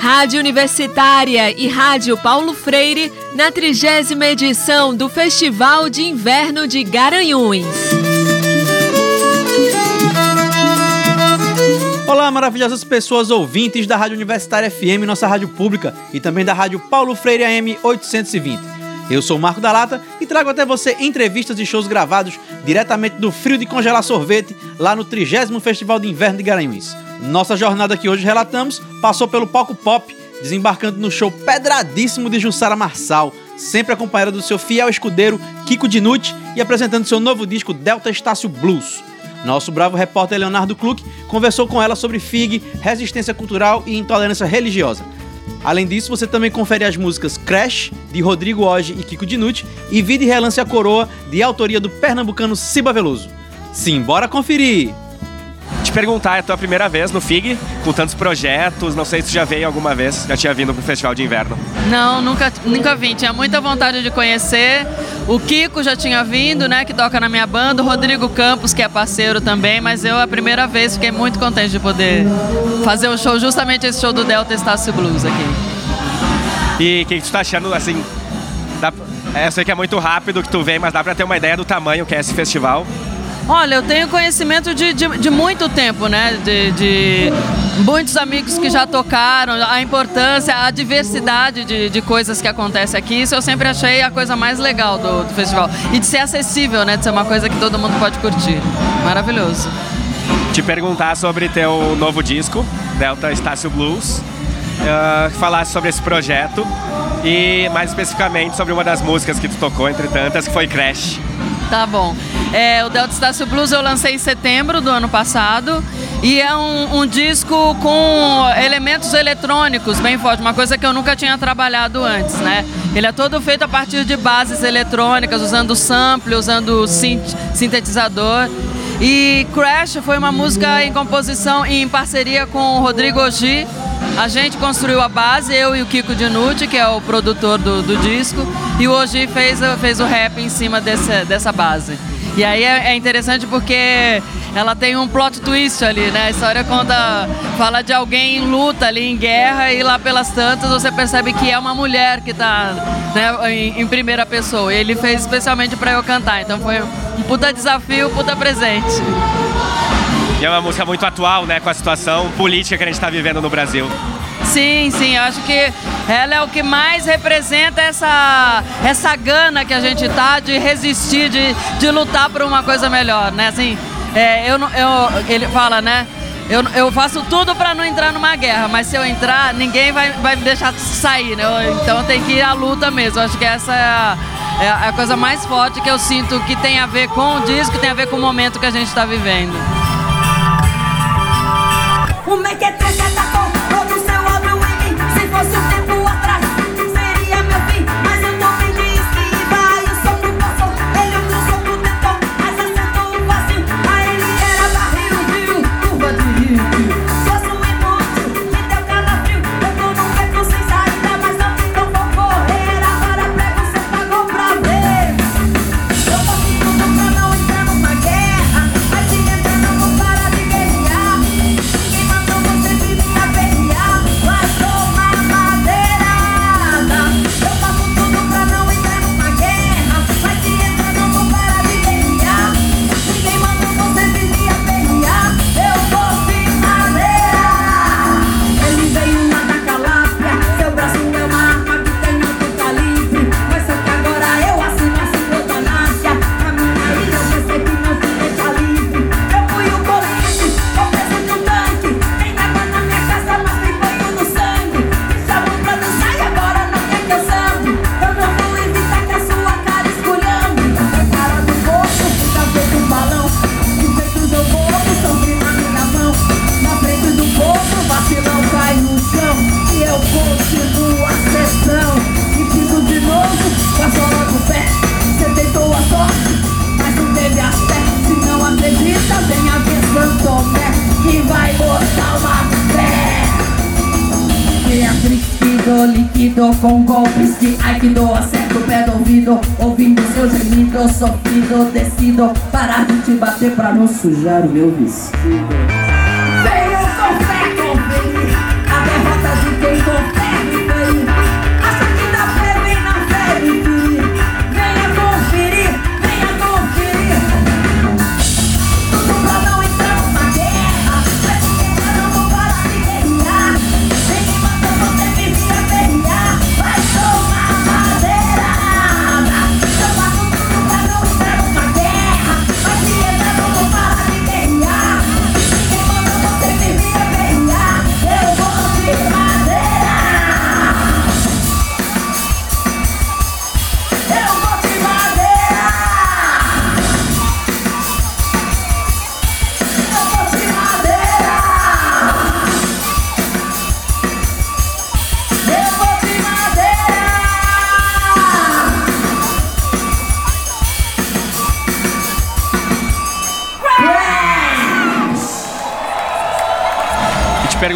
Rádio Universitária e Rádio Paulo Freire na trigésima edição do Festival de Inverno de Garanhuns. Olá, maravilhosas pessoas ouvintes da Rádio Universitária FM, nossa rádio pública, e também da Rádio Paulo Freire AM 820. Eu sou o Marco da Lata e trago até você entrevistas e shows gravados diretamente do frio de congelar sorvete lá no 30 Festival de Inverno de Garanhuns. Nossa jornada que hoje relatamos passou pelo palco pop, desembarcando no show pedradíssimo de Jussara Marçal, sempre acompanhada do seu fiel escudeiro Kiko Dinucci e apresentando seu novo disco Delta Estácio Blues. Nosso bravo repórter Leonardo Kluck conversou com ela sobre FIG, resistência cultural e intolerância religiosa. Além disso, você também confere as músicas Crash, de Rodrigo Oge e Kiko Dinucci, e Vida e Relance a Coroa, de autoria do pernambucano Ciba Veloso. Sim, bora conferir! te perguntar, é a tua primeira vez no FIG, com tantos projetos, não sei se tu já veio alguma vez, já tinha vindo pro Festival de Inverno. Não, nunca, nunca vim, tinha muita vontade de conhecer. O Kiko já tinha vindo, né, que toca na minha banda, o Rodrigo Campos, que é parceiro também, mas eu a primeira vez fiquei muito contente de poder fazer um show, justamente esse show do Delta Estácio Blues aqui. E o que, tu tá achando, assim, dá, é, eu sei que é muito rápido que tu vem, mas dá pra ter uma ideia do tamanho que é esse festival? Olha, eu tenho conhecimento de, de, de muito tempo, né? De, de, muitos amigos que já tocaram, a importância, a diversidade de, de coisas que acontece aqui. Isso eu sempre achei a coisa mais legal do, do festival. E de ser acessível, né? De ser uma coisa que todo mundo pode curtir. Maravilhoso. Te perguntar sobre teu novo disco, Delta Estácio Blues. Uh, falar sobre esse projeto e mais especificamente sobre uma das músicas que tu tocou, entre tantas, que foi Crash. Tá bom. É, o Delta Estácio Blues eu lancei em setembro do ano passado e é um, um, disco com elementos eletrônicos bem forte, uma coisa que eu nunca tinha trabalhado antes, né? Ele é todo feito a partir de bases eletrônicas, usando sample, usando sintetizador. E Crash foi uma música em composição em parceria com o Rodrigo Ogi. A gente construiu a base, eu e o Kiko Dinucci, que é o produtor do, do disco, e o Ogi fez, fez o rap em cima desse, dessa base. E aí é, é interessante porque ela tem um plot twist ali, né? A história conta, fala de alguém em luta ali, em guerra, e lá pelas tantas você percebe que é uma mulher que está né, em, em, primeira pessoa. Ele fez especialmente para eu cantar, então foi um puta desafio, puta presente. E é uma música muito atual, né, com a situação política que a gente está vivendo no Brasil. Sim, sim, eu acho que ela é o que mais representa essa, essa gana que a gente tá de resistir, de, de lutar por uma coisa melhor, né? Assim, é, eu, eu, ele fala, né? Eu, eu faço tudo para não entrar numa guerra, mas se eu entrar, ninguém vai, vai me deixar sair, né? Então tem que ir à luta mesmo. Eu acho que essa é a, é a coisa mais forte que eu sinto que tem a ver com o disco, que tem a ver com o momento que a gente está vivendo. O Lido com golpes que ai que dou Acerto o pé do ouvido Ouvindo seu gemido Sofrido, decido Parar de te bater pra não sujar o meu vestido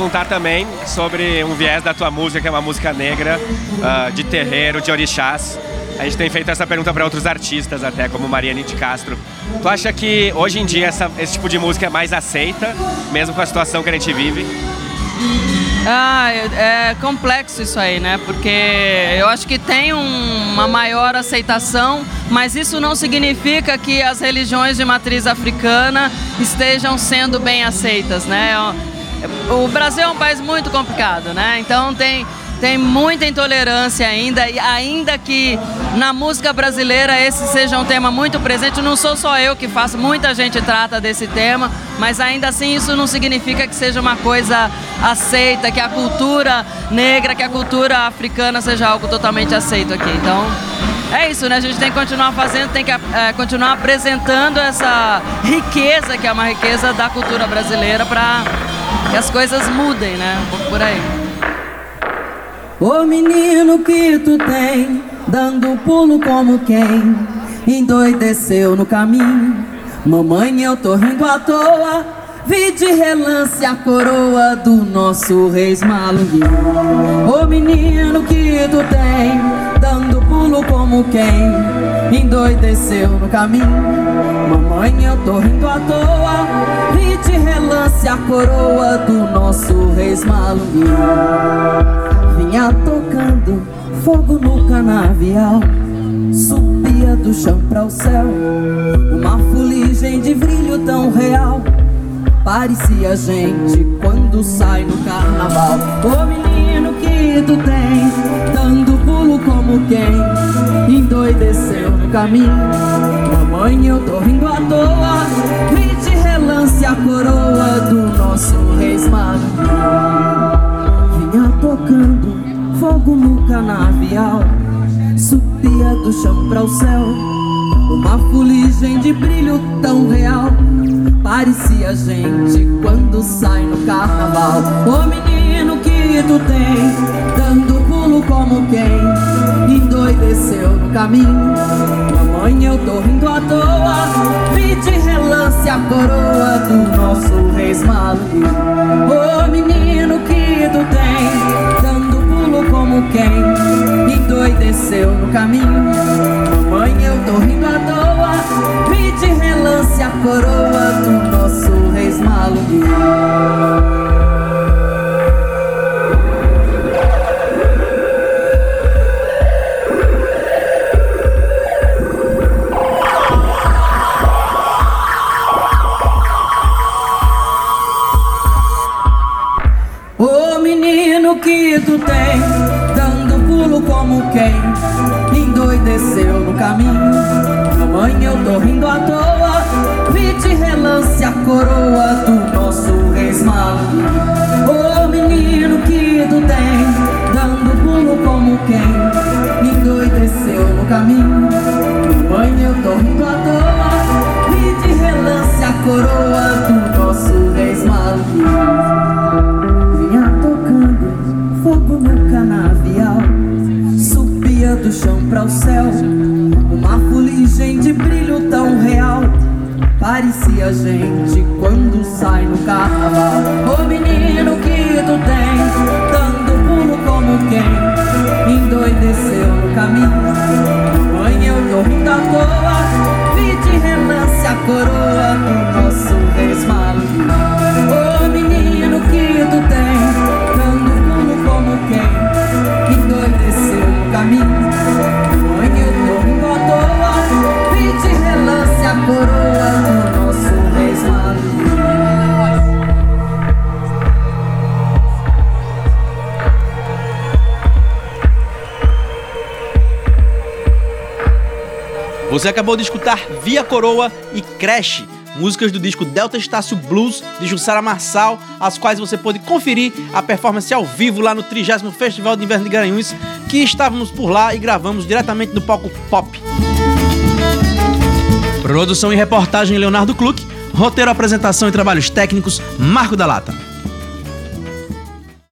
perguntar também sobre um viés da tua música, que é uma música negra, uh, de terreiro, de orixás. A gente tem feito essa pergunta para outros artistas até, como Mariane de Castro. Tu acha que hoje em dia essa, esse tipo de música é mais aceita, mesmo com a situação que a gente vive? Ah, é, complexo isso aí, né? Porque eu acho que tem um, uma maior aceitação, mas isso não significa que as religiões de matriz africana estejam sendo bem aceitas, né? O Brasil é um país muito complicado, né? Então tem tem muita intolerância ainda, e ainda que na música brasileira esse seja um tema muito presente, não sou só eu que faço, muita gente trata desse tema, mas ainda assim isso não significa que seja uma coisa aceita, que a cultura negra, que a cultura africana seja algo totalmente aceito aqui. Então, é isso, né? A gente tem que continuar fazendo, tem que é, continuar apresentando essa riqueza, que é uma riqueza da cultura brasileira, para que as coisas mudem, né? Um pouco por aí. Ô menino que tu tem, dando pulo como quem endoideceu no caminho. Mamãe, eu tô rindo à toa. Vi de relance a coroa do nosso rei Malunguinho. Ô menino que tu tem, dando pulo como quem endoideceu no caminho. Mamãe, eu tô rindo à toa. Vi de relance a coroa do nosso rei Malunguinho. Vinha tocando fogo no canavial. Subia do chão para o céu, uma fuligem de brilho tão real. Parecia gente quando sai no carnaval. Ô menino que tu tem, dando como quem endoideceu no caminho. Mamãe, eu tô rindo à toa. De relance a coroa do nosso rei Vinha tocando fogo no canavial. Subia do chão para o céu. Uma fuligem de brilho tão real Parecia gente quando sai no carnaval Ô menino que tu tem Dando pulo como quem Endoideceu no caminho. Mamãe eu tô rindo à toa. Vi de relance a coroa Do nosso rei Maluquinho Ô menino que tu tem Dando pulo como quem Endoideceu no caminho. Mamãe eu tô rindo à toa. Vi de relance a coroa do nosso rei Malunguinho quem endoideceu no caminho. Mamãe, eu tô rindo à toa, vi de relance a coroa do nosso rei Ô menino que tu tem, dando pulo como quem endoideceu no caminho. e a gente quando sai no carnaval. Ô oh, menino. Você acabou de escutar Via Coroa e Crash, músicas do disco Delta Estácio Blues de Jussara Marçal, as quais você pôde conferir a performance ao vivo lá no 30 Festival de Inverno de Garanhuns, que estávamos por lá e gravamos diretamente no palco Pop. Produção e reportagem Leonardo Kluck, roteiro, apresentação e trabalhos técnicos Marco da Lata.